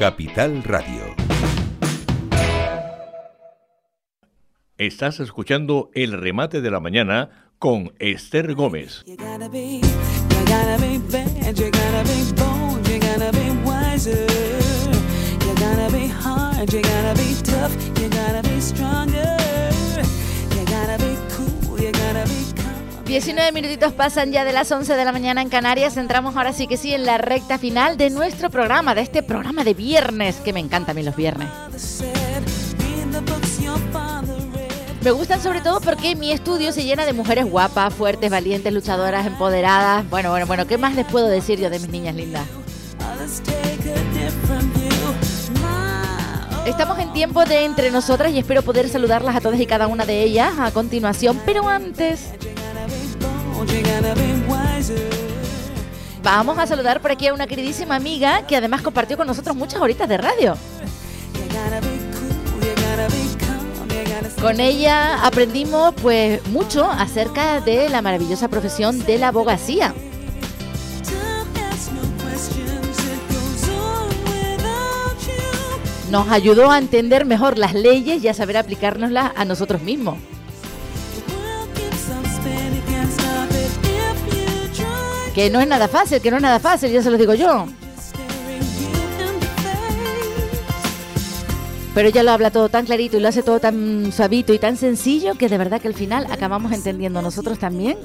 Capital Radio. Estás escuchando el remate de la mañana con Esther Gómez. You gotta be, you gotta be bad, 19 minutitos pasan ya de las 11 de la mañana en Canarias. Entramos ahora sí que sí en la recta final de nuestro programa, de este programa de viernes, que me encanta a mí los viernes. Me gustan sobre todo porque mi estudio se llena de mujeres guapas, fuertes, valientes, luchadoras, empoderadas. Bueno, bueno, bueno, ¿qué más les puedo decir yo de mis niñas lindas? Estamos en tiempo de entre nosotras y espero poder saludarlas a todas y cada una de ellas a continuación. Pero antes, vamos a saludar por aquí a una queridísima amiga que además compartió con nosotros muchas horitas de radio. Con ella aprendimos pues mucho acerca de la maravillosa profesión de la abogacía. Nos ayudó a entender mejor las leyes y a saber aplicárnoslas a nosotros mismos. Que no es nada fácil, que no es nada fácil, ya se los digo yo. Pero ella lo habla todo tan clarito y lo hace todo tan suavito y tan sencillo que de verdad que al final acabamos entendiendo nosotros también.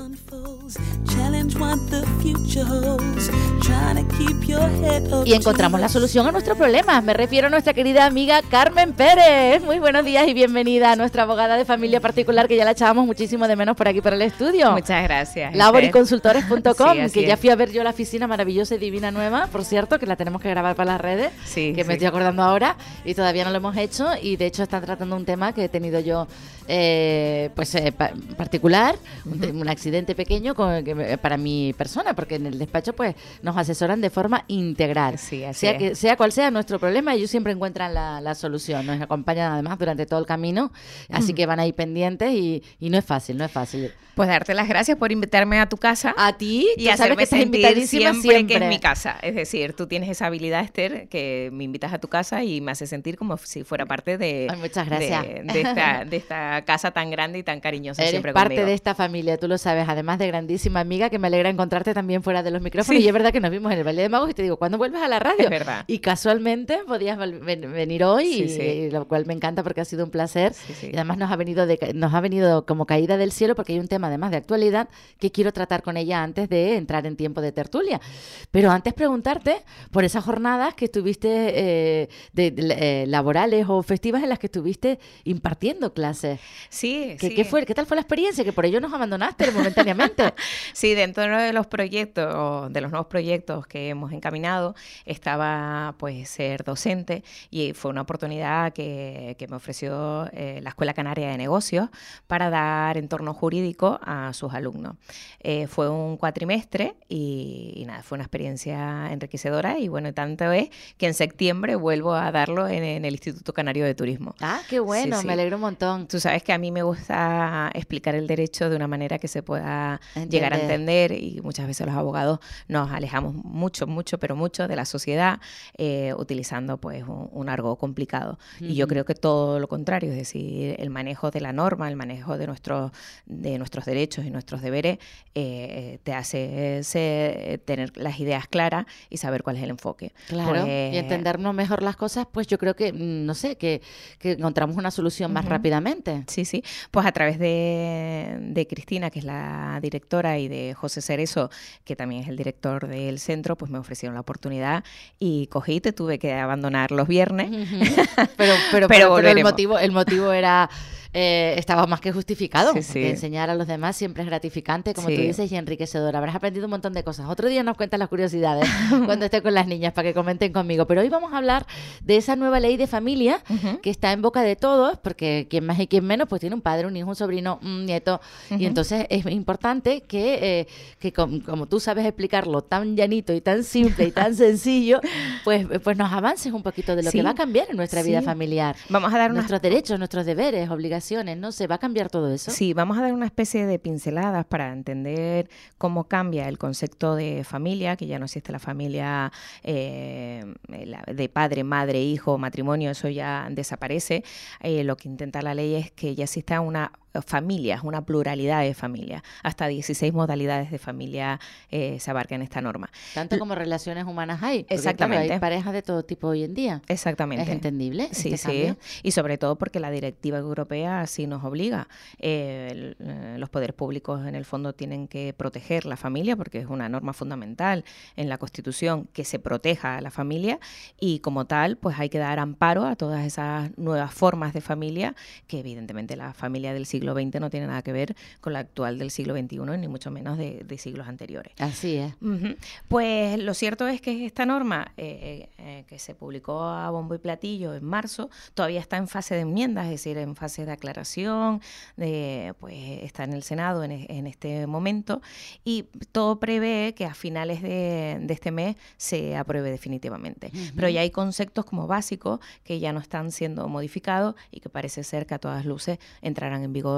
Y encontramos la solución a nuestros problemas. Me refiero a nuestra querida amiga Carmen Pérez. Muy buenos días y bienvenida a nuestra abogada de familia particular que ya la echábamos muchísimo de menos por aquí por el estudio. Muchas gracias. laboriconsultores.com, Sí, que ya fui a ver yo la oficina maravillosa y divina nueva, por cierto, que la tenemos que grabar para las redes, Sí, que me estoy acordando ahora y todavía no lo hemos hecho y de hecho están tratando un tema que he tenido yo eh, pues eh, pa- particular, un, un accidente pequeño con- que para mi persona, porque en el despacho pues nos asesoran de forma integral. Sí, sea, que, sea cual sea nuestro problema, ellos siempre encuentran la, la solución, nos acompañan además durante todo el camino, así Mm. que van ahí pendientes y, y no es fácil, no es fácil. Pues darte las gracias por invitarme a tu casa. A ti, y tú sabes hacerme que estás sentir invitadísima siempre, que siempre. es mi casa. Es decir, tú tienes esa habilidad, Esther, que me invitas a tu casa y me hace sentir como si fuera parte de, Ay, muchas gracias. de, de esta, de esta casa tan grande y tan cariñosa Eres siempre parte conmigo. de esta familia, tú lo sabes, además de grandísima amiga, que me alegra encontrarte también fuera de los micrófonos. Sí. Y es verdad que nos vimos en el baile de magos y te digo, ¿cuándo vuelves a la radio? Es verdad. Y casualmente podías venir hoy, Sí, y- sí. y lo cual me encanta porque ha sido un placer. Y además nos ha venido de nos ha venido como caída del cielo porque hay un tema además de actualidad que quiero tratar con ella antes de entrar en tiempo de tertulia. Pero antes preguntarte por esas jornadas que estuviste eh, de, de- eh, laborales o festivas en las que estuviste impartiendo clases. Sí, ¿Qué, sí. qué fue? ¿Qué tal fue la experiencia? Que por ello nos abandonaste momentáneamente. Sí, dentro de los proyectos, de los nuevos proyectos que hemos encaminado, estaba pues ser docente y fue una oportunidad que, que me ofreció eh, la Escuela Canaria de Negocios para dar entorno jurídico a sus alumnos. Eh, fue un cuatrimestre y, y nada, fue una experiencia enriquecedora y bueno, tanto es que en septiembre vuelvo a darlo en, en el Instituto Canario de Turismo. ah, qué bueno, Sí, sí. me alegro un montón. Tú sabes que a mí me gusta explicar el derecho de una manera que se pueda llegar a Entender. y muchas veces los abogados nos alejamos mucho, mucho, pero mucho de la sociedad eh, utilizando pues un, un argot complicado. Y yo creo que todo lo contrario, es decir, el manejo de la norma, el manejo de nuestros, de nuestros derechos y nuestros deberes eh, te hace ser- tener las ideas claras y saber cuál es el enfoque. Claro, y Pues, entendernos mejor las cosas, pues yo creo que, mm, no sé, que, que encontramos una solución más rápidamente. Sí, sí. Pues a través de, de Cristina, que es la directora, y de José Cerezo, que también es el director del centro, pues me ofrecieron la oportunidad y cogí, te tuve que abandonar los viernes. Pero, pero, pero, pero el motivo, el motivo era eh, estaba más que justificado. Sí, sí. enseñar a los demás siempre es gratificante, como tú Sí. dices, y enriquecedor. Habrás aprendido un montón de cosas. Otro día nos cuentas las curiosidades cuando esté con las niñas para que comenten conmigo. Pero hoy vamos a hablar de esa nueva ley de familia que está en boca de todos, porque quien más y quien menos, pues tiene un padre, un hijo, un sobrino, un nieto. Y entonces es importante que, eh, que com- como tú sabes explicarlo tan llanito y tan simple y tan sencillo, pues, pues nos avances un poquito de lo que va a cambiar en nuestra vida familiar. Vamos a dar unas Nuestros derechos, nuestros deberes, obligaciones, no sé, va a cambiar todo eso. Sí, vamos a dar una especie de pinceladas para entender cómo cambia el concepto de familia, que ya no existe la familia eh, de padre, madre, hijo, matrimonio, eso ya desaparece. Eh, lo que intenta la ley es que ya exista una familias, una pluralidad de familias. Hasta 16 modalidades de familia eh, se abarca en esta norma. Tanto como relaciones humanas hay. porque, claro, Exactamente. hay parejas de todo tipo hoy en día. Exactamente. ¿Es entendible Sí, este sí. cambio? Y sobre todo porque la directiva europea así nos obliga. Eh, el- eh, los poderes públicos, en el fondo, tienen que proteger la familia porque es una norma fundamental en la Constitución que se proteja a la familia y, como tal, pues hay que dar amparo a todas esas nuevas formas de familia que, evidentemente, la familia del siglo XX no tiene nada que ver con la actual del siglo XXI, ni mucho menos de, de siglos anteriores. Así es. Pues lo cierto es que esta norma, eh, eh, que se publicó a bombo y platillo en marzo, todavía está en fase de enmiendas, es decir, en fase de aclaración, de, pues está en el Senado en, en este momento, y todo prevé que a finales de, de este mes se apruebe definitivamente. Pero ya hay conceptos como básicos que ya no están siendo modificados y que parece ser que a todas luces entrarán en vigor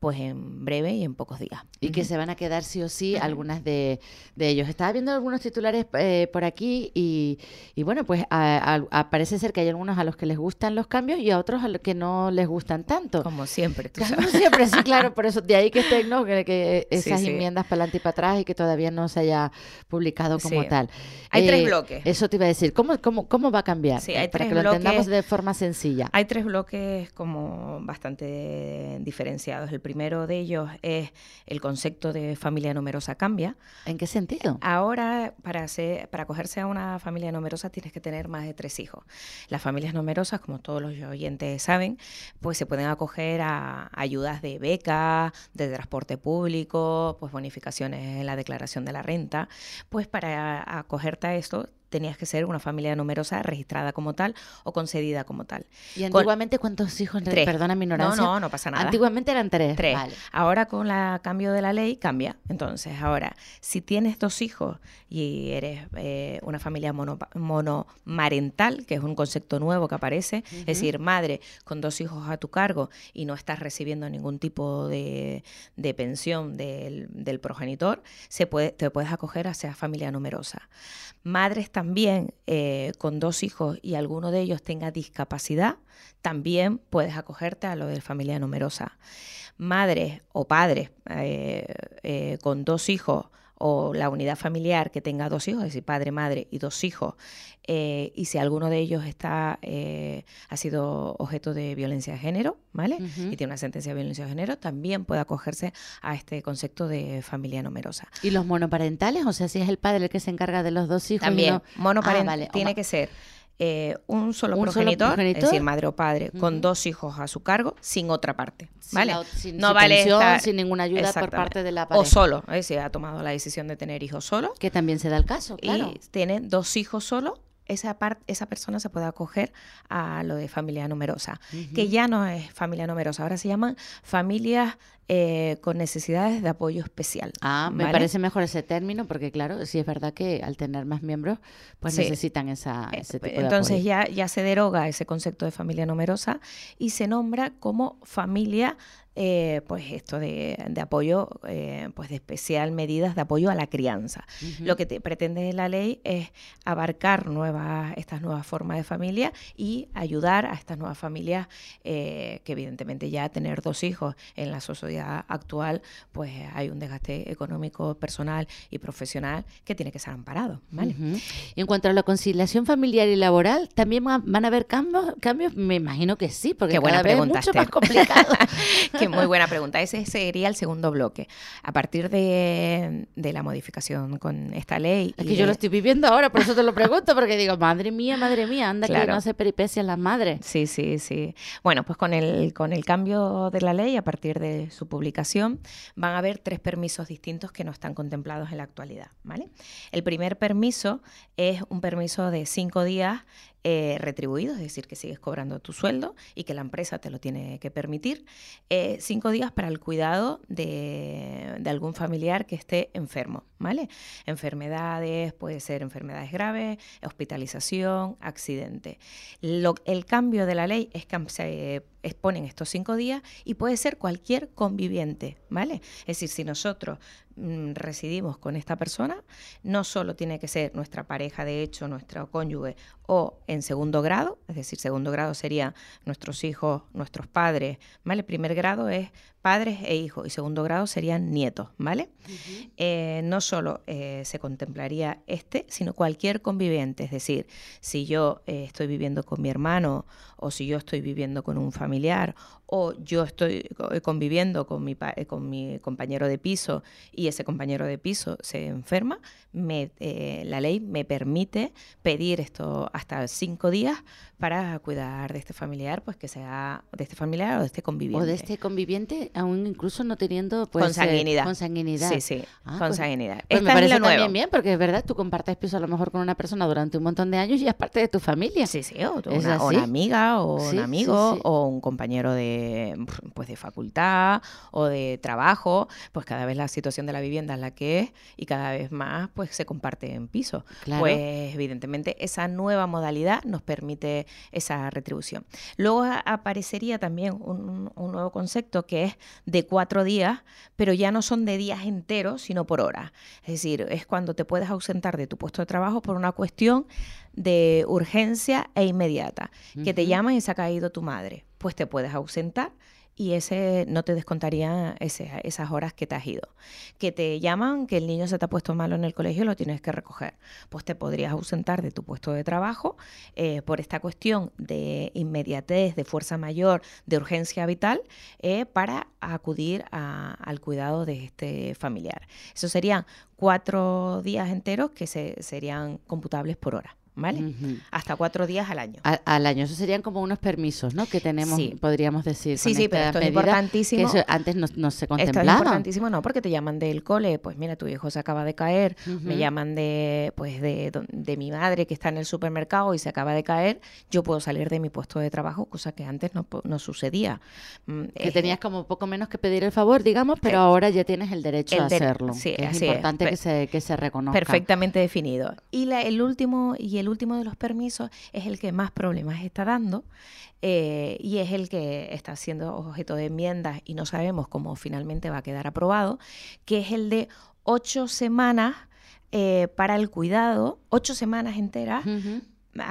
pues en breve y en pocos días. Y que se van a quedar sí o sí algunas de, de ellos. Estaba viendo algunos titulares eh, por aquí y, y bueno, pues a- a- a- parece ser que hay algunos a los que les gustan los cambios y a otros a los que no les gustan tanto. Como siempre, tú Como sabes. siempre, sí, claro, por eso de ahí que estén, ¿no? Que, que Sí, esas sí. enmiendas para adelante y para atrás y que todavía no se haya publicado como Sí. tal. Eh, Hay tres bloques. Eso te iba a decir. ¿Cómo, cómo, cómo va a cambiar? Sí, Eh, hay para tres que lo bloques. entendamos de forma sencilla. Hay tres bloques como bastante diferenciados. El primero de ellos es el concepto de familia numerosa cambia. ¿En qué sentido? Ahora, para acogerse a una familia numerosa tienes que tener más de tres hijos. Las familias numerosas, como todos los oyentes saben, pues se pueden acoger a ayudas de beca, de transporte público, pues bonificaciones en la declaración de la renta. Pues para acogerte a esto tenías que ser una familia numerosa registrada como tal o concedida como tal. ¿Y Con- antiguamente cuántos hijos? Tres. Perdona mi ignorancia. No, no, no pasa nada. Antiguamente eran tres. Tres. Vale. Ahora con el cambio de la ley cambia. Entonces, ahora, si tienes dos hijos y eres eh, una familia mono- monomarental, que es un concepto nuevo que aparece, es decir, madre con dos hijos a tu cargo y no estás recibiendo ningún tipo de, de pensión del, del progenitor, se puede, te puedes acoger a esa familia numerosa. Madres también eh, con dos hijos y alguno de ellos tenga discapacidad, también puedes acogerte a lo de familia numerosa. Madres o padres eh, eh, con dos hijos o la unidad familiar que tenga dos hijos, es decir, padre, madre y dos hijos, eh, y si alguno de ellos está eh, ha sido objeto de violencia de género, ¿vale? Y tiene una sentencia de violencia de género, también puede acogerse a este concepto de familia numerosa. ¿Y los monoparentales? O sea, si es el padre el que se encarga de los dos hijos. También, no- Ah, vale. O tiene que ser eh, un solo Un solo progenitor, es decir, madre o padre, con dos hijos a su cargo, sin otra parte, Sin ¿vale? la ot- sin- no sin vale pensión, sin ninguna ayuda por parte de la O pareja. solo, es decir, ha tomado la decisión de tener hijos solo Que también se da el caso, claro. y tiene dos hijos solo, esa, par- esa persona se puede acoger a lo de familia numerosa, que ya no es familia numerosa, ahora se llaman familias eh, con necesidades de apoyo especial. Ah, me parece mejor ese término porque, claro, sí es verdad que al tener más miembros, pues Sí. necesitan esa, Eh, ese tipo de Entonces apoyo. ya, ya se deroga ese concepto de familia numerosa y se nombra como familia, eh, pues esto de, de apoyo, eh, pues de especial medidas de apoyo a la crianza. Lo que te- pretende la ley es abarcar nuevas, estas nuevas formas de familia y ayudar a estas nuevas familias eh, que evidentemente ya tener dos hijos en la sociedad actual, pues hay un desgaste económico, personal y profesional que tiene que ser amparado, ¿vale? En cuanto a la conciliación familiar y laboral, ¿también va- van a haber cambios? cambios? Me imagino que sí, porque Qué buena cada vez es mucho más complicado. Qué muy buena pregunta. Ese sería el segundo bloque. A partir de, de la modificación con esta ley. Es que yo de- lo estoy viviendo ahora, por eso te lo pregunto, porque digo, madre mía, madre mía, anda que no hace peripecias las madres. Sí, sí, sí. Bueno, pues con el, con el cambio de la ley, a partir de su publicación, van a haber tres permisos distintos que no están contemplados en la actualidad. ¿vale? El primer permiso es un permiso de cinco días eh, retribuidos, es decir, que sigues cobrando tu sueldo y que la empresa te lo tiene que permitir. Eh, cinco días para el cuidado de, de algún familiar que esté enfermo, ¿vale? Enfermedades, puede ser enfermedades graves, hospitalización, accidente. Lo- el cambio de la ley es que se exponen estos cinco días y puede ser cualquier conviviente, ¿vale? Es decir, si nosotros mm, residimos con esta persona, no solo tiene que ser nuestra pareja de hecho, nuestro cónyuge o en segundo grado, es decir, segundo grado sería nuestros hijos, nuestros padres, ¿vale? Primer grado es padres e hijos y segundo grado serían nietos, ¿vale? Eh, no solo eh, se contemplaría este, sino cualquier conviviente, es decir, si yo eh, estoy viviendo con mi hermano o si yo estoy viviendo con un familiar familiar o yo estoy eh, conviviendo con mi, eh, con mi compañero de piso y ese compañero de piso se enferma, me, eh, la ley me permite pedir esto hasta cinco días para cuidar de este familiar, pues que sea de este familiar o de este conviviente. O de este conviviente, aún incluso no teniendo pues, eh, consanguinidad. consanguinidad. Sí, sí, Ah, pues- consanguinidad. Pues Esta me es parece la nueva. también bien, porque es verdad, tú compartes piso a lo mejor con una persona durante un montón de años y es parte de tu familia. Sí, sí, o ¿Es una, o una amiga, o Sí, un amigo, sí. o un compañero de, pues, de facultad o de trabajo, pues cada vez la situación de la vivienda es la que es y cada vez más pues se comparte en piso. Claro. Pues evidentemente esa nueva modalidad nos permite esa retribución. Luego aparecería también un, un nuevo concepto que es de cuatro días, pero ya no son de días enteros, sino por horas. Es decir, es cuando te puedes ausentar de tu puesto de trabajo por una cuestión de urgencia e inmediata, que te llaman y se ha caído tu madre, pues te puedes ausentar y ese no te descontaría ese- esas horas que te has ido. Que te llaman, que el niño se te ha puesto malo en el colegio y lo tienes que recoger. Pues te podrías ausentar de tu puesto de trabajo eh, por esta cuestión de inmediatez, de fuerza mayor, de urgencia vital, eh, para acudir a- al cuidado de este familiar. Eso serían cuatro días enteros que se, serían computables por hora, ¿vale? Ujú. Hasta cuatro días al año. A- al año, eso serían como unos permisos, ¿no? Que tenemos, Sí. podríamos decir. Sí, con sí, pero esto es importantísimo. Que eso antes no, no se Esto es contemplaba. importantísimo, no, porque te llaman del cole, pues mira, tu hijo se acaba de caer, me Ujú. llaman de, pues de, de mi madre que está en el supermercado y se acaba de caer, yo puedo salir de mi puesto de trabajo, cosa que antes no, no sucedía. Mm, Que tenías como poco menos que pedir el favor, digamos, pero Eh, ahora ya tienes el derecho el a hacerlo. sí, que es así es. importante Pe- que se, que se reconozca. Perfectamente definido. Y la- el último y el último de los permisos es el que más problemas está dando eh, y es el que está siendo objeto de enmiendas y no sabemos cómo finalmente va a quedar aprobado, que es el de ocho semanas eh, para el cuidado, ocho semanas enteras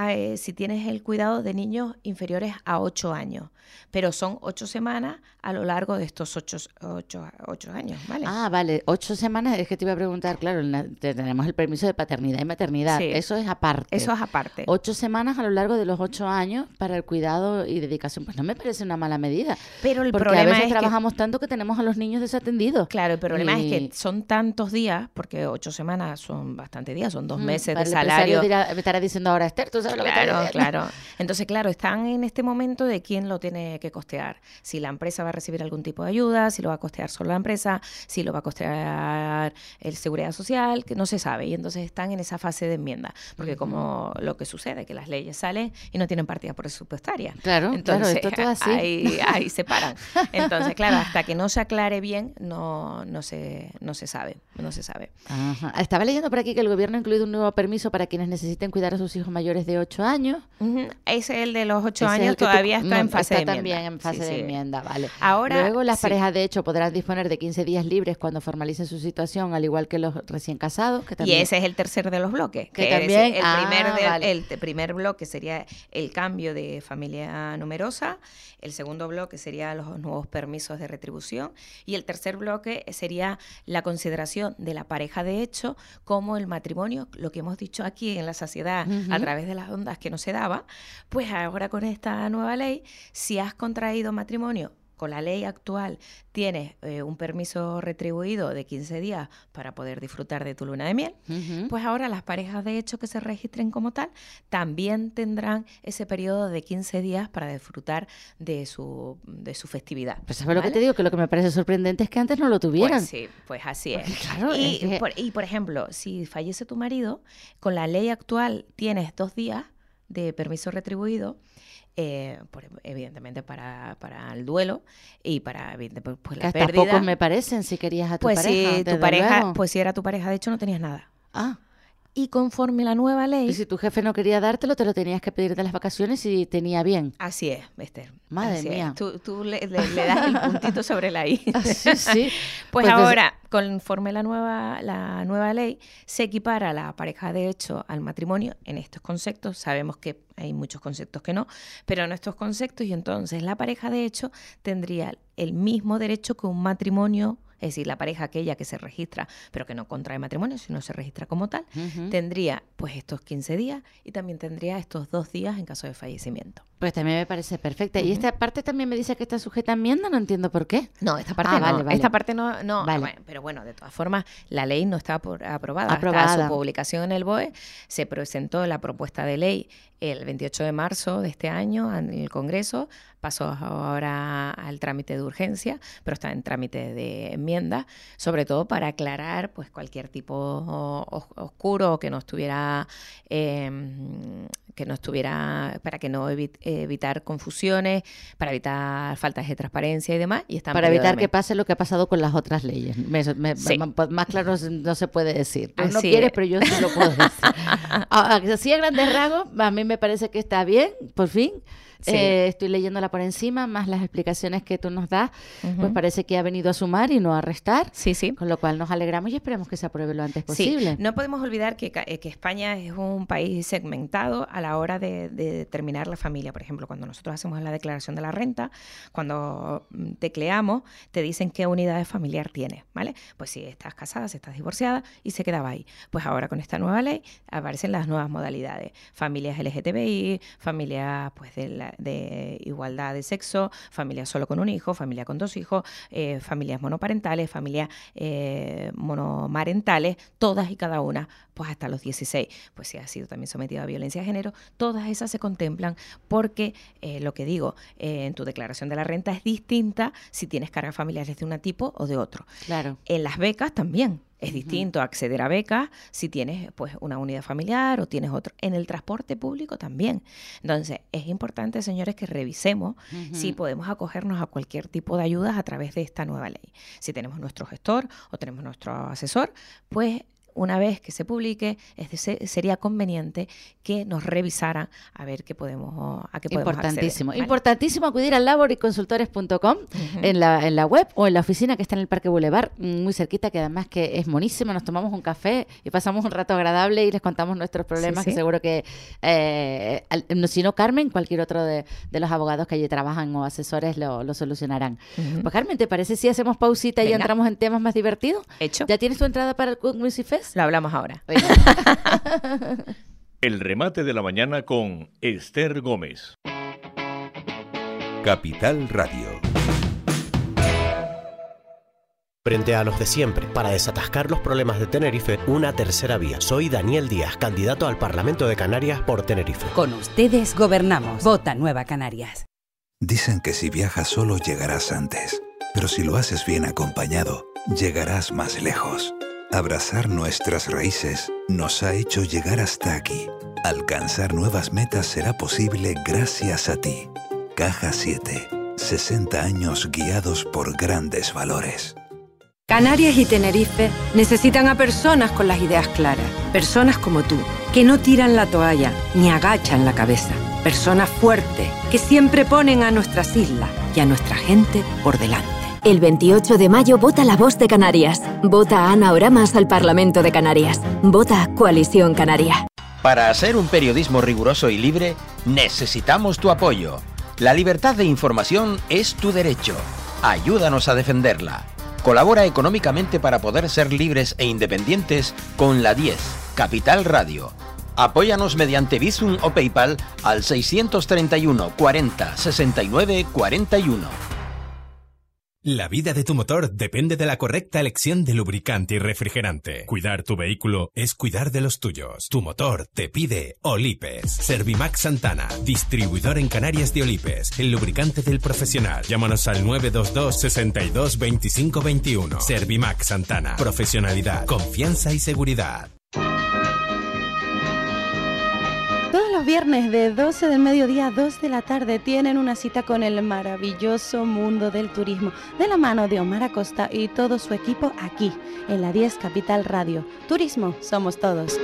eh, si tienes el cuidado de niños inferiores a 8 años, pero son 8 semanas a lo largo de estos 8 ocho, ocho años, ¿vale? Ah, vale, ocho semanas, es que te iba a preguntar, claro, en la- te- tenemos el permiso de paternidad y maternidad, Sí. eso es aparte. Eso es aparte. Ocho semanas a lo largo de los ocho años para el cuidado y dedicación, pues no me parece una mala medida. Pero el porque a problema veces es que trabajamos tanto que tenemos a los niños desatendidos. Claro, el problema es que son tantos días, porque ocho semanas son bastante días, son dos Mm, meses para de el salario. dirá- me estará diciendo ahora, Esther, tú sabes lo que te Claro, diciendo?". claro. Entonces, claro, están en este momento de quién lo tiene que costear. Si la empresa va a recibir algún tipo de ayuda, si lo va a costear solo la empresa, si lo va a costear el Seguridad Social, que no se sabe. Y entonces están en esa fase de enmienda. Porque como lo que sucede, que las leyes salen y no tienen partida presupuestaria. Claro, claro, esto todo así. Ahí, ahí se paran. Entonces, claro, hasta que no se aclare bien, no, no, se, no se sabe. No se sabe. Ajá. Estaba leyendo por aquí que el gobierno ha incluido un nuevo permiso para quienes necesiten cuidar a sus hijos mayores de 8 años. Ese es el de los ocho Ese es el años, que tú- todavía está en fase de enmienda. también en fase Sí, de sí. enmienda, vale. Ahora, Luego las sí. parejas de hecho podrán disponer de 15 días libres cuando formalicen su situación, al igual que los recién casados, que Y ese es el tercer de los bloques. Que Que, es el, ah, primer de- vale. el primer bloque sería el cambio de familia numerosa, el segundo bloque sería los nuevos permisos de retribución y el tercer bloque sería la consideración de la pareja de hecho como el matrimonio, lo que hemos dicho aquí en la sociedad a través de las ondas que no se daba, pues ahora con esta nueva ley, si has contraído matrimonio con la ley actual tienes eh, un permiso retribuido de 15 días para poder disfrutar de tu luna de miel, pues ahora las parejas de hecho que se registren como tal también tendrán ese periodo de 15 días para disfrutar de su, de su festividad. Pues sabes lo que te digo, que lo que me parece sorprendente es que antes no lo tuvieran. Pues sí, pues así es. Claro, y, es que- por, y, por ejemplo, si fallece tu marido, con la ley actual tienes dos días de permiso retribuido, eh, por- evidentemente para, para el duelo y para pues, que la hasta pérdida. pocos me parecen si querías a tu pues pareja. si tu pareja, luego. pues si era tu pareja, de hecho no tenías nada. Ah, Y conforme la nueva ley, y si tu jefe no quería dártelo, te lo tenías que pedir de las vacaciones y tenía bien. así es, Esther. Madre así es. mía. Tú, tú le, le- le das el puntito sobre la I. Ah, sí, sí. Pues, Pues, ahora, conforme la nueva, la nueva ley, se equipara la pareja de hecho al matrimonio en estos conceptos. Sabemos que hay muchos conceptos que no, pero en estos conceptos, y entonces la pareja de hecho tendría el mismo derecho que un matrimonio, es decir, la pareja aquella que se registra, pero que no contrae matrimonio, sino se registra como tal, tendría pues estos 15 días y también tendría estos dos días en caso de fallecimiento. Pues también me parece perfecta. Y esta parte también me dice que está sujeta a enmienda, no entiendo por qué. No, esta parte Ah, no. vale, vale. Esta parte no, no. Vale. bueno, pero bueno, de todas formas, la ley no está por- aprobada. Hasta Aprobada. su publicación en el BOE se presentó la propuesta de ley el 28 de marzo de este año en el Congreso. Pasó ahora al trámite de urgencia, pero está en trámite de enmienda, sobre todo para aclarar pues cualquier tipo os- oscuro que no estuviera eh, que no estuviera para que no evi- evitar confusiones, para evitar faltas de transparencia y demás. Y Para evitar que pase lo que ha pasado con las otras leyes. Me- me- Sí. ma- pues más claro no se puede decir. Tú no quieres, es. pero yo sí lo puedo decir. Ah, Así a grandes rasgos, a mí me parece que está bien, por fin. Sí. Eh, estoy leyéndola por encima, más las explicaciones que tú nos das, pues parece que ha venido a sumar y no a restar. Sí, sí. Con lo cual nos alegramos y esperemos que se apruebe lo antes posible. Sí, no podemos olvidar que, eh, que España es un país segmentado a la hora de, de determinar la familia. Por ejemplo, cuando nosotros hacemos la declaración de la renta, cuando mm, tecleamos, te dicen qué unidad familiar tienes, ¿vale? Pues si estás casada, si estás divorciada y se quedaba ahí. Pues ahora con esta nueva ley aparecen las nuevas modalidades. Familias LGTBI, familias pues de, la- de igualdad de sexo, familias solo con un hijo, familia con dos hijos, eh, familias monoparentales, familias eh, monomarentales, todas y cada una, pues hasta los 16, pues si ha sido también sometido a violencia de género, todas esas se contemplan porque eh, lo que digo, en tu declaración de la renta es distinta si tienes cargas familiares de un tipo o de otro. Claro. En las becas también. Es distinto acceder a becas si tienes pues una unidad familiar o tienes otro. En el transporte público también. Entonces, es importante, señores, que revisemos si podemos acogernos a cualquier tipo de ayudas a través de esta nueva ley. Si tenemos nuestro gestor o tenemos nuestro asesor, pues una vez que se publique, sería conveniente que nos revisaran a ver qué podemos, a qué podemos acceder, Importantísimo. ¿vale? Importantísimo acudir al laboriconsultores.com en, la, en la web o en la oficina que está en el Parque Boulevard, muy cerquita, que además que es monísimo. Nos tomamos un café y pasamos un rato agradable y les contamos nuestros problemas, sí. que seguro que, eh, si no Carmen, cualquier otro de, de los abogados que allí trabajan o asesores lo, lo solucionarán. Pues Carmen, ¿te parece si hacemos pausita y entramos en temas más divertidos? Hecho. ¿Ya tienes tu entrada para el Cook Music Fest? Lo hablamos ahora. El remate de la mañana con Esther Gómez. Capital Radio. Frente a los de siempre, para desatascar los problemas de Tenerife, una tercera vía. Soy Daniel Díaz, candidato al Parlamento de Canarias por Tenerife. Con ustedes gobernamos. Vota Nueva Canarias. Dicen que si viajas solo llegarás antes, pero si lo haces bien acompañado, llegarás más lejos. Abrazar nuestras raíces nos ha hecho llegar hasta aquí. Alcanzar nuevas metas será posible gracias a ti. Caja 7. 60 años guiados por grandes valores. Canarias y Tenerife necesitan a personas con las ideas claras Personas como tú, que no tiran la toalla ni agachan la cabeza. Personas fuertes, que siempre ponen a nuestras islas y a nuestra gente por delante. El 28 de mayo vota la voz de Canarias. Vota a Ana Oramas al Parlamento de Canarias. Vota Coalición Canaria. Para hacer un periodismo riguroso y libre, necesitamos tu apoyo. La libertad de información es tu derecho. Ayúdanos a defenderla. Colabora económicamente para poder ser libres e independientes con la 10, Capital Radio. Apóyanos mediante Bizum o PayPal al 631 40 69 41. La vida de tu motor depende de la correcta elección de lubricante y refrigerante. Cuidar tu vehículo es cuidar de los tuyos. Tu motor te pide Olipes. Servimax Santana, distribuidor en Canarias de Olipes, el lubricante del profesional. Llámanos al 922 62 25 21. Servimax Santana, profesionalidad, confianza y seguridad. Viernes de 12 del mediodía a 2 de la tarde tienen una cita con el maravilloso mundo del turismo de la mano de Omar Acosta y todo su equipo aquí en la 10 Capital Radio. Turismo somos todos.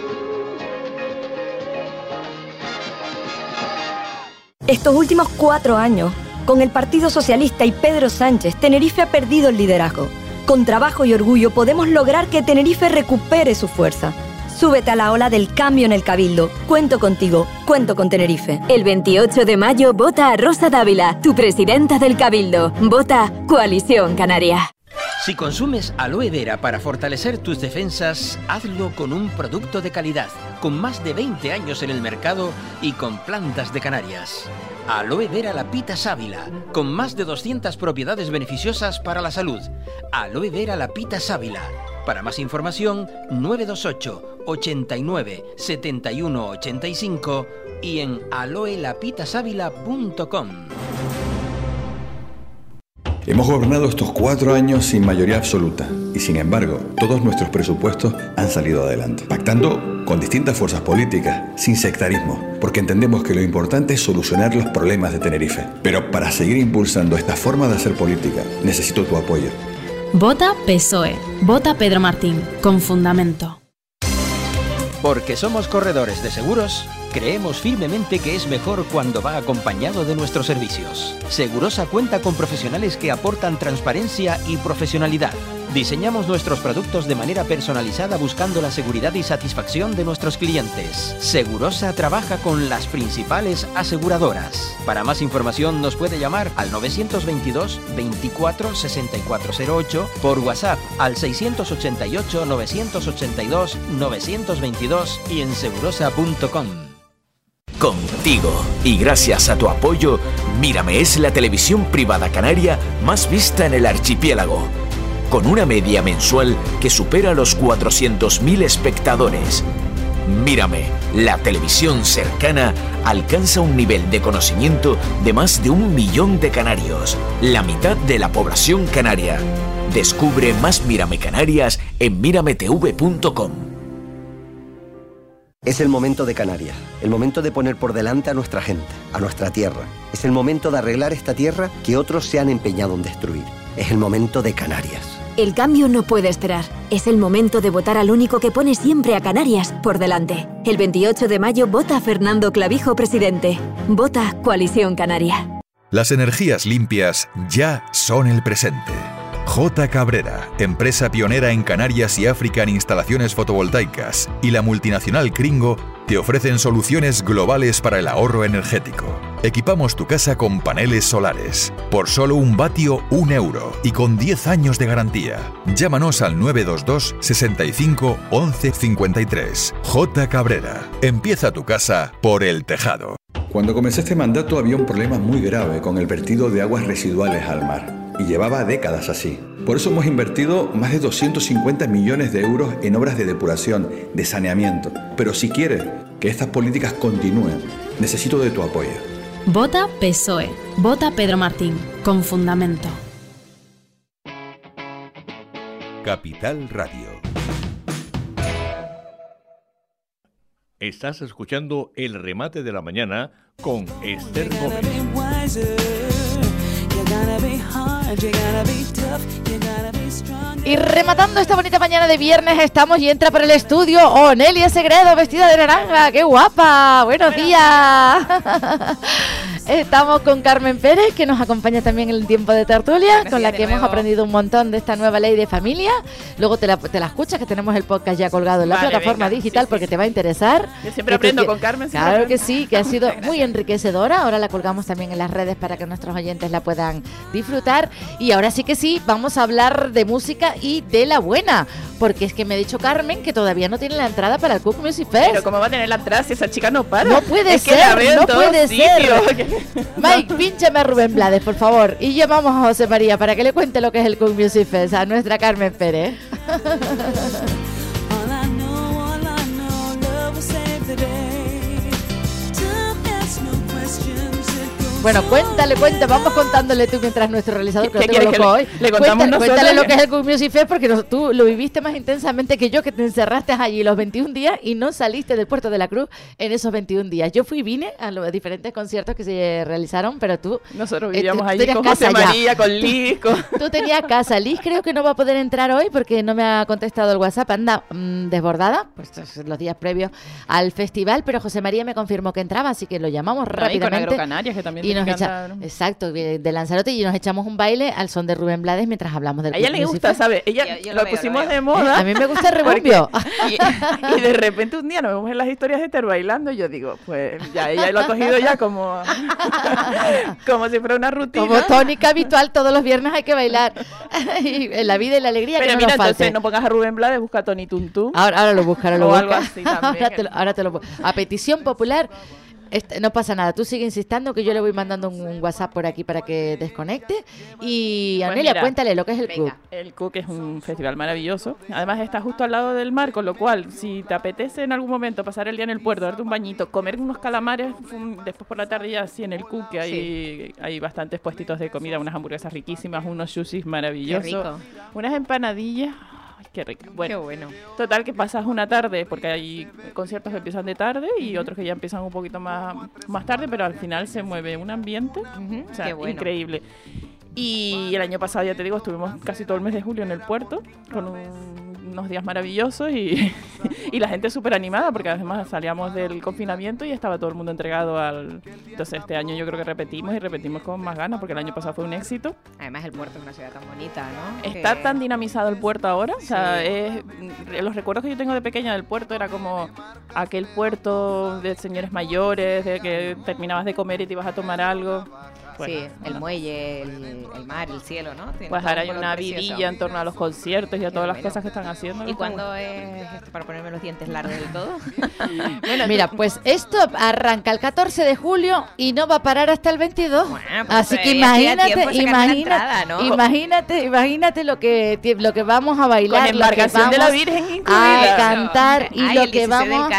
Estos últimos cuatro años, con el Partido Socialista y Pedro Sánchez, Tenerife ha perdido el liderazgo. Con trabajo y orgullo podemos lograr que Tenerife recupere su fuerza Súbete a la ola del cambio en el Cabildo. Cuento contigo, cuento con Tenerife. El 28 de mayo vota a Rosa Dávila, tu presidenta del Cabildo. Vota Coalición Canaria. Si consumes aloe vera para fortalecer tus defensas, hazlo con un producto de calidad, con más de 20 años en el mercado y con plantas de Canarias. Aloe vera lapita sábila, con más de 200 propiedades beneficiosas para la salud. Aloe vera lapita sábila. Para más información, 928 89 71 85 y en aloelapitasávila.com. Hemos gobernado estos cuatro años sin mayoría absoluta y sin embargo todos nuestros presupuestos han salido adelante, pactando con distintas fuerzas políticas, sin sectarismo, porque entendemos que lo importante es solucionar los problemas de Tenerife. Pero para seguir impulsando esta forma de hacer política necesito tu apoyo. Vota PSOE, vota Pedro Martín, con fundamento. Porque somos corredores de seguros, creemos firmemente que es mejor cuando va acompañado de nuestros servicios. Segurosa cuenta con profesionales que aportan transparencia y profesionalidad Diseñamos nuestros productos de manera personalizada buscando la seguridad y satisfacción de nuestros clientes. Segurosa trabaja con las principales aseguradoras. Para más información nos puede llamar al 922 24 6408 por WhatsApp al 688 982 922 y en segurosa.com. Contigo y gracias a tu apoyo, Mírame es la televisión privada canaria más vista en el archipiélago con una media mensual que supera los 400.000 espectadores. Mírame, la televisión cercana alcanza un nivel de conocimiento de más de un millón de canarios, la mitad de la población canaria. Descubre más Mírame Canarias en mirametv.com. Es el momento de Canarias, el momento de poner por delante a nuestra gente, a nuestra tierra. Es el momento de arreglar esta tierra que otros se han empeñado en destruir. Es el momento de Canarias. El cambio no puede esperar. Es el momento de votar al único que pone siempre a Canarias por delante. El 28 de mayo vota Fernando Clavijo presidente. Vota Coalición Canaria. Las energías limpias ya son el presente. J. Cabrera, empresa pionera en Canarias y África en instalaciones fotovoltaicas, y la multinacional Kringo te ofrecen soluciones globales para el ahorro energético. Equipamos tu casa con paneles solares. Por solo un vatio, un euro y con 10 años de garantía. Llámanos al 922 65 11 53. J. Cabrera. Empieza tu casa por el tejado. Cuando comencé este mandato había un problema muy grave con el vertido de aguas residuales al mar y llevaba décadas así. Por eso hemos invertido más de 250 millones de euros en obras de depuración, de saneamiento. Pero si quieres que estas políticas continúen, necesito de tu apoyo. Vota PSOE. Vota Pedro Martín. Con fundamento. Capital Radio. Estás escuchando el remate de la mañana con Esther Gómez. Y rematando esta bonita mañana de viernes, estamos y entra por el estudio Onelia Segredo, vestida de naranja. ¡Qué guapa! ¡Buenos días! Estamos con Carmen Pérez, que nos acompaña también en el tiempo de tertulia, con la que hemos aprendido un montón de esta nueva ley de familia. Luego te la, te la escuchas, que tenemos el podcast ya colgado en la Vale, plataforma venga. digital, Sí, porque sí. te va a interesar. Yo siempre te aprendo con Carmen, Claro que sí, que ha sido muy enriquecedora. Ahora la colgamos también en las redes para que nuestros oyentes la puedan disfrutar. Y ahora sí que sí, vamos a hablar de música y de la buena. Porque es que me ha dicho Carmen que todavía no tiene la entrada para el Cook Music Fest. Pero ¿cómo va a tener la entrada si esa chica no para? No puede es que la ser, no puede sitios. ser. Mike, pínchame a Rubén Blades, por favor. Y llamamos a José María para que le cuente lo que es el Cook Music Fest a nuestra Carmen Pérez. Bueno, cuéntale, cuéntale, vamos contándole tú mientras nuestro realizador que ¿Qué lo tengo quieres que loco le- hoy. le contamos cuéntale, cuéntale lo que es el Cook Music Fest porque tú lo viviste más intensamente que yo, que te encerraste allí los 21 días y no saliste del Puerto de la Cruz en esos 21 días. Yo fui y vine a los diferentes conciertos que se realizaron, pero tú... Nosotros eh, vivíamos tú allí con José ya. María, con Liz, con... Tú tenías casa. Liz creo que no va a poder entrar hoy porque no me ha contestado el WhatsApp. Anda mm, desbordada, pues los días previos al festival, pero José María me confirmó que entraba, así que lo llamamos No, y con rápidamente. Agrocanarias, que también y nos echa-. Exacto, de Lanzarote, y nos echamos un baile al son de Rubén Blades mientras hablamos del A ella le gusta. ¿sabes? Ella Yo- yo lo, lo veo, pusimos lo de moda. A mí me gusta el porque- rebumbio. Y, y de repente un día nos vemos en las historias de Ter bailando y yo digo, pues ya ella lo ha cogido ya como, como si fuera una rutina. Como tónica habitual, todos los viernes hay que bailar. y en la vida y la alegría Pero que no mira, nos falte. entonces no pongas a Rubén Blades, busca a Tony Tuntú. Ahora, ahora lo busca, ahora lo O busca. algo así también. ahora, te lo, ahora te lo A petición popular, este, no pasa nada. Tú sigue insistiendo que yo le voy mandando un, un WhatsApp por aquí para que desconecte. Y Pues Anelia, mira, cuéntale lo que es el venga. club. El Cook es un festival maravilloso. Además está justo al lado del mar, con lo cual, si te apetece en algún momento pasar el día en el puerto, darte un bañito, comer unos calamares, después por la tarde ya así en el Cook, que hay, hay bastantes puestitos de comida, unas hamburguesas riquísimas, unos sushis maravillosos, rico. unas empanadillas. Qué rica. Bueno, Qué bueno. Total que pasas una tarde, porque hay conciertos que empiezan de tarde y otros que ya empiezan un poquito más, más tarde, pero al final se mueve un ambiente o sea, qué bueno. increíble. Y el año pasado, ya te digo, estuvimos casi todo el mes de julio en el puerto, con un- unos días maravillosos y, y la gente súper animada, porque además salíamos del confinamiento y estaba todo el mundo entregado al... Entonces este año yo creo que repetimos y repetimos con más ganas, porque el año pasado fue un éxito. Además, el puerto es una ciudad tan bonita, ¿no? Está Que- tan dinamizado el puerto ahora, o sea, es, los recuerdos que yo tengo de pequeña del puerto era como aquel puerto de señores mayores, de que terminabas de comer y te ibas a tomar algo. Bueno, sí, el muelle, el, el mar, el cielo, ¿no? Tiene Pues ahora hay una vidilla en torno a los conciertos y a todas las bueno. cosas que están haciendo. ¿Y cuándo bueno. es esto para ponerme los dientes largos del todo? Mira, pues esto arranca el 14 de julio y no va a parar hasta el 22. pues Así que imagínate, imagínate, entrada, ¿no? imagínate, imagínate lo que lo que vamos a bailar, Con lo que embarcación de la vamos Virgen a incluida. cantar y Ay, lo que 16 del vamos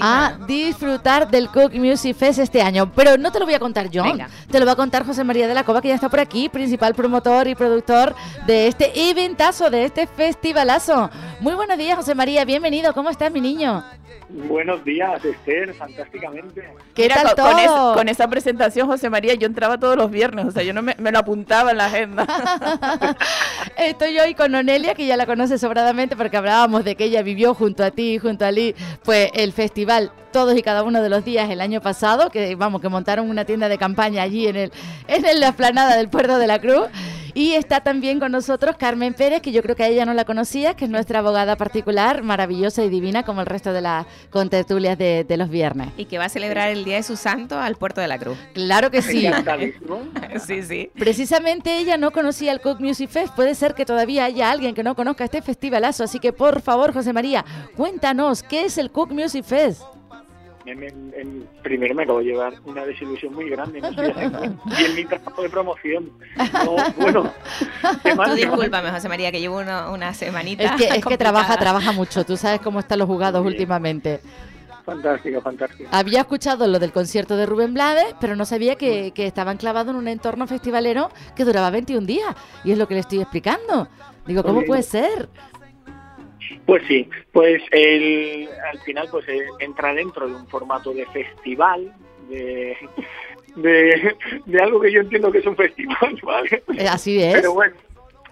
a disfrutar del Cook Music Fest este año. Pero no te lo voy a contar yo, Venga. te lo va a contar José María de la Cova que ya está por aquí, principal promotor y productor de este eventazo, de este festivalazo. Muy buenos días, José María, bienvenido. ¿Cómo estás, mi niño? Buenos días, Esther, fantásticamente. ¿Qué Mira, tal con, con es- todo? con esa presentación, José María, yo entraba todos los viernes, o sea, yo no me, me lo apuntaba en la agenda. Estoy hoy con Onelia, que ya la conoce sobradamente porque hablábamos de que ella vivió junto a ti, junto a Lee, pues el festival todos y cada uno de los días el año pasado, que vamos, que montaron una tienda de campaña allí en el en la esplanada del Puerto de la Cruz. Y está también con nosotros Carmen Pérez, que yo creo que a ella no la conocía, que es nuestra abogada particular, maravillosa y divina, como el resto de las contertulias de, de los viernes. Y que va a celebrar el Día de su Santo al Puerto de la Cruz. Claro que sí. sí, sí. Precisamente ella no conocía el Cook Music Fest. Puede ser que todavía haya alguien que no conozca este festivalazo. Así que por favor, José María, cuéntanos, ¿qué es el Cook Music Fest? En- en- en- primero me acabo de llevar una desilusión muy grande. No haciendo bien mi trabajo de promoción. No, bueno, qué mal, Tú discúlpame, José María, que llevo una, una semanita Es que, es que trabaja, trabaja mucho. Tú sabes cómo están los jugados últimamente. Fantástico, fantástico. Había escuchado lo del concierto de Rubén Blades, pero no sabía que, que estaban clavados en un entorno festivalero que duraba 21 días. Y es lo que le estoy explicando. Digo, ¿cómo Oye. puede ser? Pues sí, pues el, al final pues eh, entra dentro de un formato de festival, de, de, de algo que yo entiendo que es un festival, ¿vale? Eh, Así es. Pero bueno,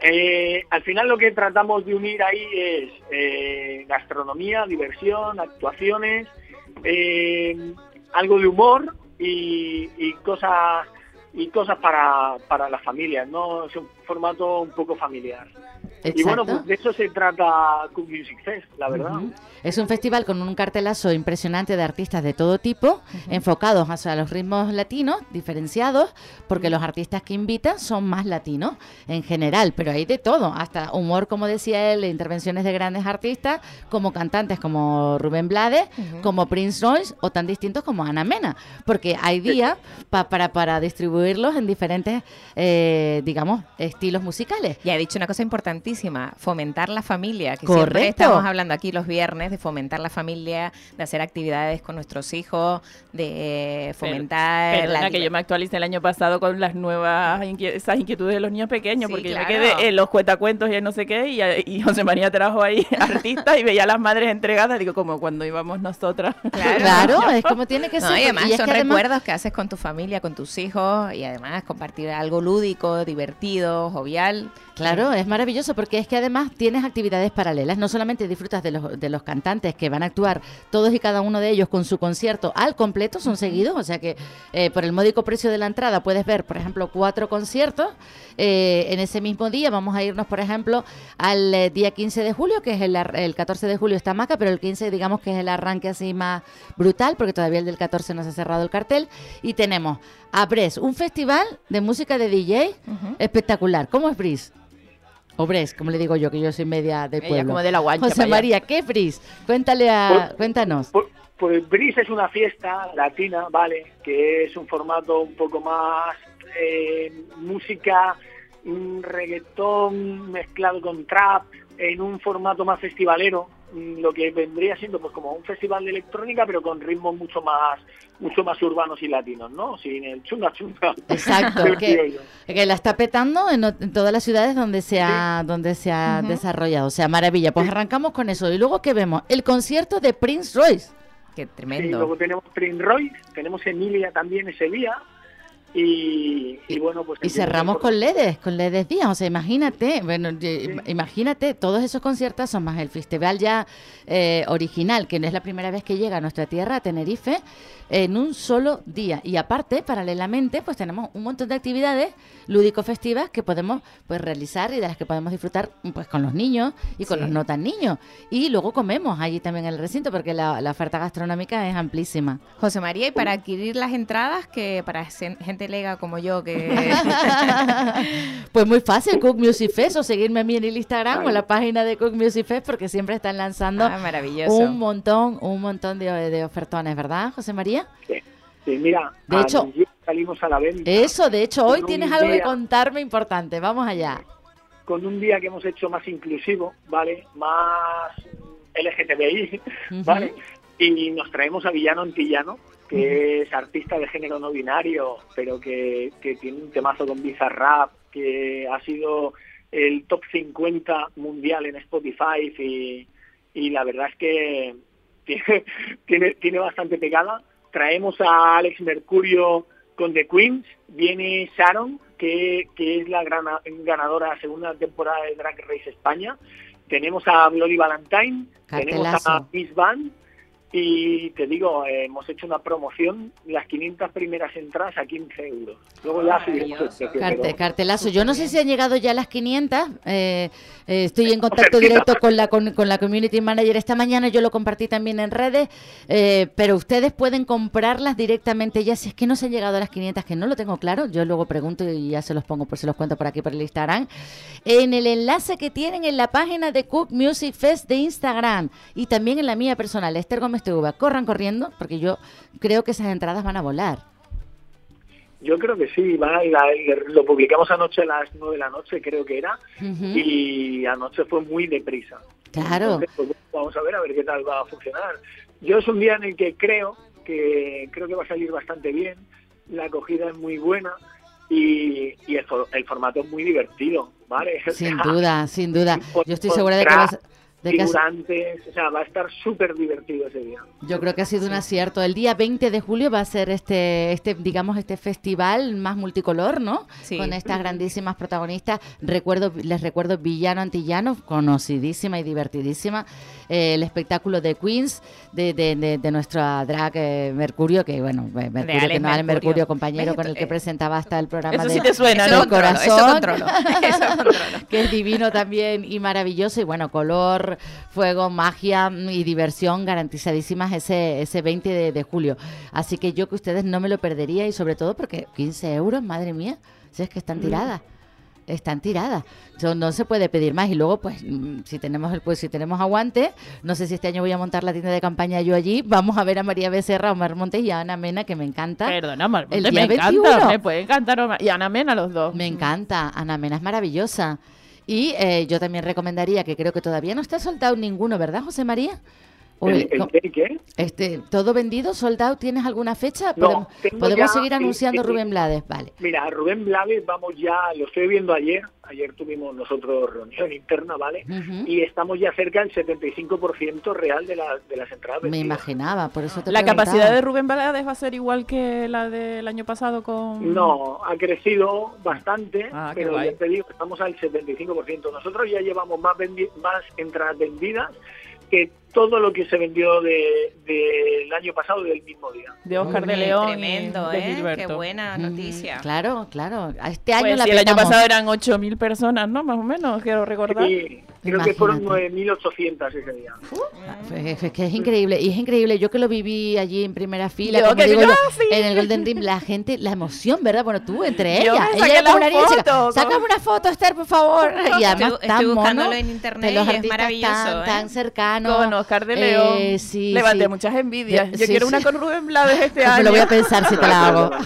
Eh, al final lo que tratamos de unir ahí es eh, gastronomía, diversión, actuaciones, eh, algo de humor y, y cosas y cosas para, para las familias, ¿no? Es un formato un poco familiar. Y bueno, Exacto. pues de eso se trata Cook Music Fest, la verdad. Es un festival con un cartelazo impresionante de artistas de todo tipo, enfocados hacia los ritmos latinos, diferenciados, porque los artistas que invitan son más latinos en general, pero hay de todo, hasta humor, como decía él, intervenciones de grandes artistas, como cantantes como Rubén Blades, como Prince Royce o tan distintos como Ana Mena, porque hay días pa- para, para distribuirlos en diferentes, eh, digamos, estilos musicales. Y ha dicho una cosa importantísima, fomentar la familia, que Correcto. siempre estamos hablando aquí los viernes de fomentar la familia, de hacer actividades con nuestros hijos, de fomentar Perdona la que yo me actualicé el año pasado con las nuevas inquie- esas inquietudes de los niños pequeños, Sí, porque yo claro. me quedé en los cuentacuentos y en no sé qué, y, y José María trajo ahí artistas y veía a las madres entregadas, digo, como cuando íbamos nosotras. Claro, es como tiene que No, ser. y además y es son que además- recuerdos que haces con tu familia, con tus hijos y además compartir algo lúdico, divertido, jovial. Claro, es maravilloso porque es que además tienes actividades paralelas. No solamente disfrutas de los, de los cantantes que van a actuar todos y cada uno de ellos con su concierto al completo, son seguidos, o sea que eh, por el módico precio de la entrada puedes ver, por ejemplo, cuatro conciertos. Eh, en ese mismo día vamos a irnos, por ejemplo, al eh, día 15 de julio, que es el, el 14 de julio está Maca, pero el 15 digamos que es el arranque así más brutal, porque todavía el del 14 no se ha cerrado el cartel. Y tenemos a Bres, un festival de música de DJ espectacular. ¿Cómo es Bris? O Bres, como le digo yo, que yo soy media de Ella pueblo. como de la guancha José. María, ¿qué Bris? Cuéntale a, cuéntanos. Pues Bris es una fiesta latina, ¿vale? Que es un formato un poco más eh, música, un reggaetón mezclado con trap, en un formato más festivalero, lo que vendría siendo pues como un festival de electrónica, pero con ritmos mucho más mucho más urbanos y latinos, ¿no? Sin el chunga chunga. Exacto, que, la está petando en, todas las ciudades donde se ha, donde se ha desarrollado. O sea, maravilla. Pues arrancamos con eso. Y luego, ¿qué vemos? El concierto de Prince Royce. Qué Sí, tremendo. luego tenemos Prince Royce, tenemos Emilia también ese día. Y, y bueno, pues... Y cerramos por- con Ledes, con Ledes Díaz. O sea, imagínate, bueno, imagínate todos esos conciertos son más el festival ya eh, original, que no es la primera vez que llega a nuestra tierra, a Tenerife, en un solo día. Y aparte, paralelamente, pues tenemos un montón de actividades lúdico-festivas que podemos pues realizar y de las que podemos disfrutar pues con los niños y con Sí. los no tan niños. Y luego comemos allí también en el recinto, porque la, la oferta gastronómica es amplísima. José María, y para adquirir las entradas, que para sen- gente lega como yo, que Pues muy fácil, Cook Music Fest, o seguirme a mí en el Instagram o en la página de Cook Music Fest, porque siempre están lanzando Ah, maravilloso. un montón, un montón de, de ofertones, ¿verdad, José María? Sí, mira, De hecho- salimos a la venta Eso, de hecho, hoy tienes algo que contarme importante. Vamos allá. con un día que hemos hecho más inclusivo, ¿vale? Más LGTBI, ¿vale? Y nos traemos a Villano Antillano, que es artista de género no binario, pero que, que tiene un temazo con Bizarrap, que ha sido el top 50 mundial en Spotify y, y la verdad es que tiene, tiene, tiene bastante pegada. Traemos a Alex Mercurio con The Queens, viene Sharon, que, que es la grana- ganadora segunda temporada de Drag Race España. Tenemos a Bloody Valentine, tenemos a. Miss Van y te digo, eh, hemos hecho una promoción, las 500 primeras entradas a 15 euros. Luego ya precio. Carte- pero- cartelazo. Yo no sé si han llegado ya las 500. eh, eh, estoy en contacto directo con la, con, con la community manager esta mañana. Yo lo compartí también en redes. eh, pero ustedes pueden comprarlas directamente ya. Si es que no se han llegado a las 500, que no lo tengo claro. Yo luego pregunto y ya se los pongo, por se los cuento por aquí por el Instagram. En el enlace que tienen en la página de Cook Music Fest de Instagram y también en la mía personal, Esther Gómez Tuba. Corran corriendo porque yo creo que esas entradas van a volar. Yo creo que sí, va, la- lo publicamos anoche a las 9 de la noche, creo que era, y anoche fue muy deprisa. Claro. Entonces, pues, vamos a ver a ver qué tal va a funcionar. Yo es un día en el que creo que creo que va a salir bastante bien. La acogida es muy buena y, y el, for- el formato es muy divertido, ¿vale? Sin duda, sin duda. Yo estoy segura de que vas, De figurantes, o sea, va a estar súper divertido ese día. Yo creo que ha sido un acierto. El día 20 de julio va a ser este, este, digamos, este festival más multicolor, ¿no? Sí. Con estas grandísimas protagonistas. Recuerdo, les recuerdo Villano Antillano, conocidísima y divertidísima. Eh, el espectáculo de Queens, de, de, de, de nuestra drag eh, Mercurio, que bueno, Mercurio, que no Mercurio. Mercurio, compañero con el que eh, presentaba hasta el programa eso de, sí te suena, ¿no? Controlo, eso corazón. controlo, eso controlo. que es divino también y maravilloso y bueno, color, fuego, magia mm, y diversión garantizadísimas ese, ese 20 de, de julio. Así que yo que ustedes no me lo perdería y sobre todo porque 15 euros, madre mía, si es que están tiradas. Están tiradas. Eso no se puede pedir más. Y luego, pues, mm, si tenemos el, pues, si tenemos aguante, no sé si este año voy a montar la tienda de campaña yo allí. Vamos a ver a María Becerra, Omar Montes y a Ana Mena, que me encanta. Perdona, Mar, El me día encanta, 21. me puede encantar. Omar. Y Ana Mena, los dos. Me encanta, Ana Mena es maravillosa. Y eh, yo también recomendaría, que creo que todavía no está soldado ninguno, ¿verdad, José María? ¿El, el- qué, qué? este, ¿Todo vendido, soldado? ¿Tienes alguna fecha? No, ¿Podemos, tengo podemos ya- seguir anunciando Rubén Blades? Vale. Mira, Rubén Blades, vamos ya, lo estoy viendo ayer, ayer tuvimos nosotros reunión interna, ¿vale? Y estamos ya cerca del 75% real de, la, de las entradas Me vendidas. imaginaba, por eso te La preguntaba. capacidad de Rubén Blades va a ser igual que la del año pasado con... No, ha crecido bastante, Ah, pero ya te digo, estamos al 75%. Nosotros ya llevamos más, vendi- más entradas vendidas que todo lo que se vendió de- del año pasado del mismo día. De Oscar de León. y Tremendo, de ¿eh? Gilberto. Qué buena noticia. Claro, claro. A Este año Pues la sí, el año pasado eran 8.000 personas, ¿no? Más o menos, quiero recordar. Sí, creo que fueron Imagínate. 9.800 ese día. Es, es que es increíble, y es increíble. Yo que lo viví allí en primera fila, Yo como que digo yo, sí. en el Golden Rim, la gente, la emoción, ¿verdad? Bueno, tú entre ellas. Ella como una niña chica, foto, Sácame una foto, Esther, por favor. Y además Estoy- tan estoy buscándolo mono, en internet de los y es maravilloso, tan, ¿eh? tan cercanos. Con Oscar de León. Eh, sí, Levanté sí. muchas envidias. Yo sí, quiero sí. una con Rubén Blades este año. lo voy a pensar si te la hago.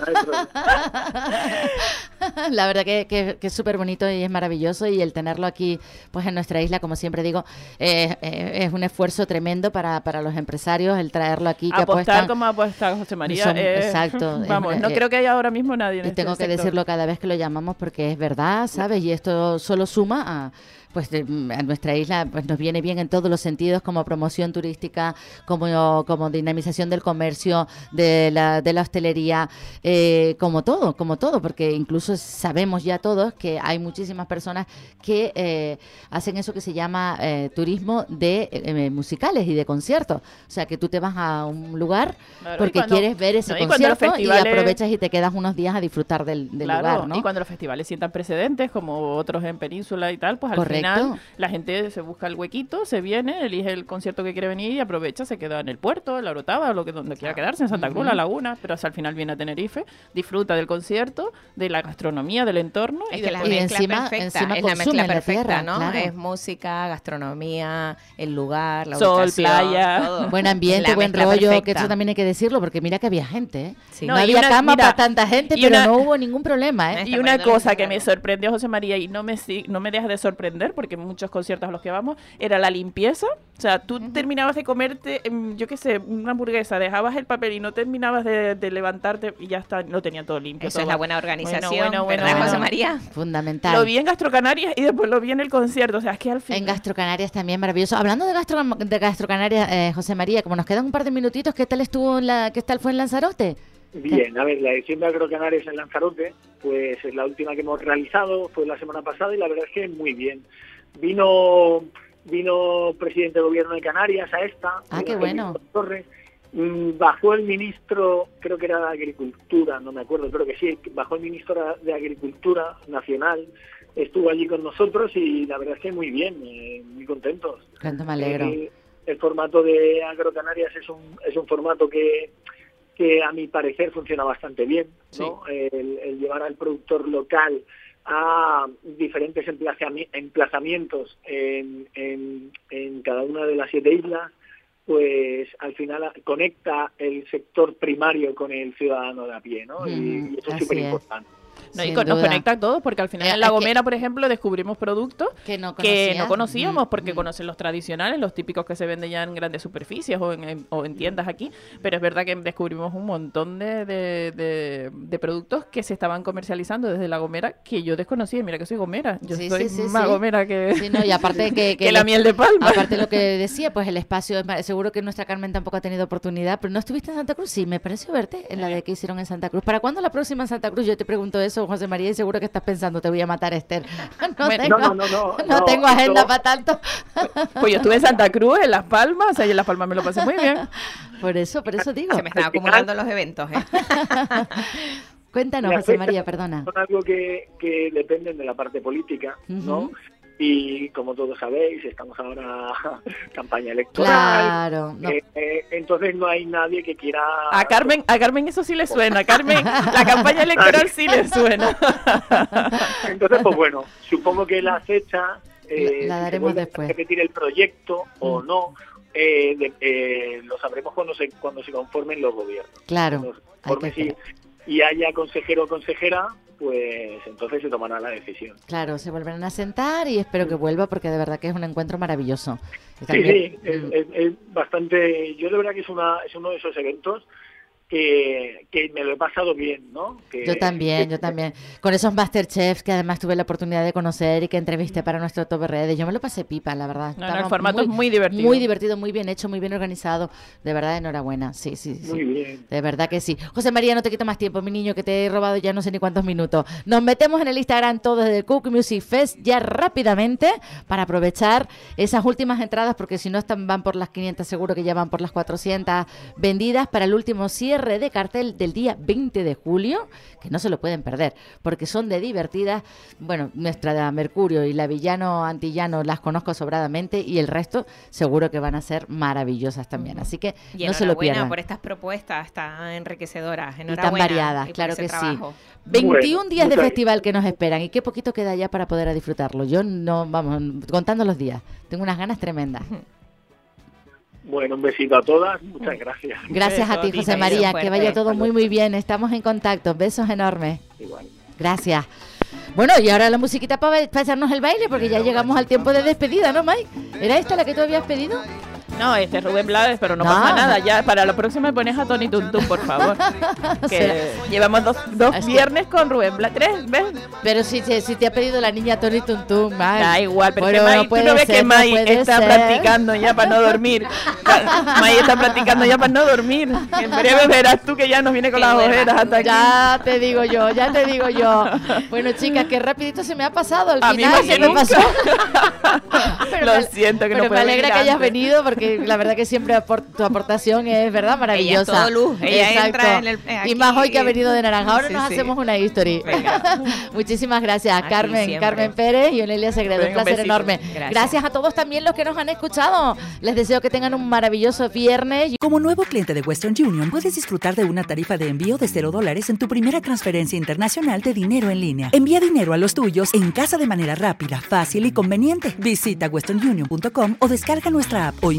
La verdad que, que- que es súper bonito y es maravilloso y el tenerlo aquí pues en nuestra isla, como siempre digo, eh, eh, es un esfuerzo tremendo para, para los empresarios el traerlo aquí que Apostar apuestan. como apuesta José María. Son- eh, exacto, Vamos, no eh, creo que haya ahora mismo nadie en Y este tengo que decirlo cada vez que lo llamamos porque es verdad, ¿sabes? Y esto solo suma a pues de- a nuestra isla pues nos viene bien en todos los sentidos como promoción turística como como dinamización del comercio de la, de la hostelería eh, como todo como todo porque incluso sabemos ya todos que hay muchísimas personas que eh, hacen eso que se llama eh, turismo de eh, musicales y de conciertos o sea que tú te vas a un lugar Claro, porque cuando- quieres ver ese no, concierto y aprovechas y te quedas unos días a disfrutar del, del Claro, lugar, ¿no? y cuando los festivales sientan precedentes, como otros en Península y tal, pues al Correcto. Final la gente se busca el huequito, se viene, elige el concierto que quiere venir y aprovecha, se queda en el puerto, en la Orotava, lo que donde quiera quedarse, en Santa Cruz, Ujú. la Laguna, pero hasta al final viene a Tenerife, disfruta del concierto, de la gastronomía, del entorno Es y que la Y mezcla encima- perfecta, encima es la mezcla la perfecta, tierra, ¿no? claro. Es música, gastronomía, el lugar, la Sol, playa. todo. Buen ambiente, La buen rollo, que perfecta. eso también hay que decirlo, porque mira que había gente, ¿eh? Sí. No, No, y había una- cama mira, para tanta gente, pero una- no hubo ningún problema, ¿eh? Y una cosa el que me sorprendió José María y no me no me deja de sorprender porque en muchos conciertos a los que vamos era la limpieza. O sea, tú terminabas de comerte, em, yo qué sé, una hamburguesa, dejabas el papel y no terminabas de, de levantarte y ya está, lo tenían todo limpio. Eso es la buena organización, Bueno, bueno, bueno, ¿verdad, José. María? Fundamental. Lo vi en Gastrocanarias y después lo vi en el concierto. O sea, es que al final. En Gastrocanarias también maravilloso. Hablando de Gastro, de Gastrocanarias, eh, José María, como nos quedan un par de minutitos, ¿qué tal estuvo en la, qué tal fue en Lanzarote? Bien, a ver, la edición de Agrocanarias en Lanzarote, pues es la última que hemos realizado, fue la semana pasada y la verdad es que muy bien. Vino vino presidente de gobierno de Canarias a esta. Ah, qué bueno. Torres, mm, bajó el ministro, creo que era de Agricultura, no me acuerdo, creo que sí, bajó el ministro de Agricultura Nacional, estuvo allí con nosotros y la verdad es que muy bien, eh, muy contentos. Cuánto me alegro. Eh, el formato de Agrocanarias es un, es un formato que, que a mi parecer funciona bastante bien, ¿no? El, el llevar al productor local a diferentes emplazami- emplazamientos en, en, en cada una de las siete islas, pues al final conecta el sector primario con el ciudadano de a pie, ¿no? y, Mm, y eso es súper importante. No, y con- nos conecta a todos, porque al final Eh, en La que- Gomera, por ejemplo, descubrimos productos Que no que conocías. no conocíamos, Mm, porque conocen los tradicionales, los típicos que se venden ya en grandes superficies o en, en- o en tiendas aquí, pero es verdad que descubrimos un montón de, de- de- de productos que se estaban comercializando desde La Gomera que yo desconocía. Mira que soy gomera, yo Sí, soy sí, sí, más sí. gomera que, no, y aparte que, que la el- miel de palma. Aparte lo que decía, pues el espacio, seguro que nuestra Carmen tampoco ha tenido oportunidad, pero no estuviste en Santa Cruz, sí, me pareció verte en la de que hicieron en Santa Cruz. ¿Para cuándo la próxima en Santa Cruz? Yo te pregunto eso, José María, y seguro que estás pensando, te voy a matar, Esther. No, Bueno, tengo, no, no, no, no no, tengo agenda para tanto. Pues yo estuve en Santa Cruz, en Las Palmas, o sea, en Las Palmas me lo pasé muy bien. Por eso, por eso digo. Se me están acumulando los eventos, ¿eh? Cuéntanos, José María, perdona. Son algo que, que dependen de la parte política, ¿no? Y como todos sabéis, estamos ahora campaña electoral. Claro, no. Eh, eh, entonces no hay nadie que quiera... A Carmen, a Carmen eso sí le suena. A Carmen, la campaña electoral sí le suena. Entonces, pues bueno, supongo que la fecha... eh, La- si daremos a después. repetir el proyecto o Mm. no, eh, de- eh, lo sabremos cuando se, cuando se conformen los gobiernos. Claro, hay que si- y haya consejero o consejera, pues entonces se tomará la decisión. Claro, se volverán a sentar y espero que vuelva porque de verdad que es un encuentro maravilloso. Y Sí, también- sí, es, es- es bastante. Yo de verdad que es, una, es uno de esos eventos que, que me lo he pasado bien, ¿no? Que- Yo también, que- yo también. Con esos Masterchefs que además tuve la oportunidad de conocer y que entrevisté para nuestro Top Redes. Yo me lo pasé pipa, la verdad. No, no, el formato es muy divertido. Muy divertido, muy bien hecho, muy bien organizado. De verdad, enhorabuena. Sí, sí, sí. Muy bien. De verdad que sí. José María, no te quito más tiempo, mi niño, que te he robado ya no sé ni cuántos minutos. Nos metemos en el Instagram todos del Cook Music Fest ya rápidamente para aprovechar esas últimas entradas, porque si no están van por las 500, seguro que ya van por las 400 vendidas para el último cierre de cartel del día 20 de julio, que no se lo pueden perder, porque son de divertidas. Bueno, nuestra de Mercurio y la Villano Antillano las conozco sobradamente y el resto seguro que van a ser maravillosas también. Así que Y no se lo enhorabuena pierdan. por estas propuestas tan enriquecedoras. Y tan variadas, y por claro ese que trabajo. sí. 21 Bueno, días de festival que nos esperan y qué poquito queda ya para poder disfrutarlo. Yo no, vamos, contando los días. Tengo unas ganas tremendas. Bueno, un besito a todas. Muchas gracias. Gracias a ti, José María. Que vaya todo muy, muy bien. Estamos en contacto. Besos enormes. Igual. Gracias. Bueno, y ahora la musiquita para echarnos el baile, porque ya llegamos al tiempo de despedida, ¿no, Mike? ¿Era esta la que tú habías pedido? No, este es Rubén Blades, pero no, No. pasa nada. Ya para la próxima me pones a Tony Tuntún, por favor. que Será- llevamos dos, dos Es que- viernes con Rubén Blades. ¿Tres? ¿Ves? Pero si, si, te ha pedido la niña Tony Tuntún, Mike. Da igual, pero Bueno, que Mai, no tú no ves ser, que no Mai puede está ser. practicando ya para no dormir. Mai está practicando ya para no dormir. En breve verás tú que ya nos viene con las ojeras hasta aquí. Ya te digo yo, ya te digo yo. Bueno, chicas, qué rapidito se me ha pasado al A mí final. más se que me nunca. pasó. Pero Lo me- siento que pero no me puedo alegra venir que hayas venido porque la verdad que siempre apor- tu aportación es verdad maravillosa. todo luz, ella entra en el- y más hoy que ha venido de naranja. Ahora Sí, nos sí. hacemos una history. Muchísimas gracias, Aquí Carmen, siempre. Carmen Pérez y Onelia Segredo. Venga, un placer enorme. Gracias. gracias a todos también los que nos han escuchado. Les deseo que tengan un maravilloso viernes. Como nuevo cliente de Western Union, puedes disfrutar de una tarifa de envío de 0 dólares en tu primera transferencia internacional de dinero en línea. Envía dinero a los tuyos en casa de manera rápida, fácil y conveniente. Visita westernunion.com o descarga nuestra app hoy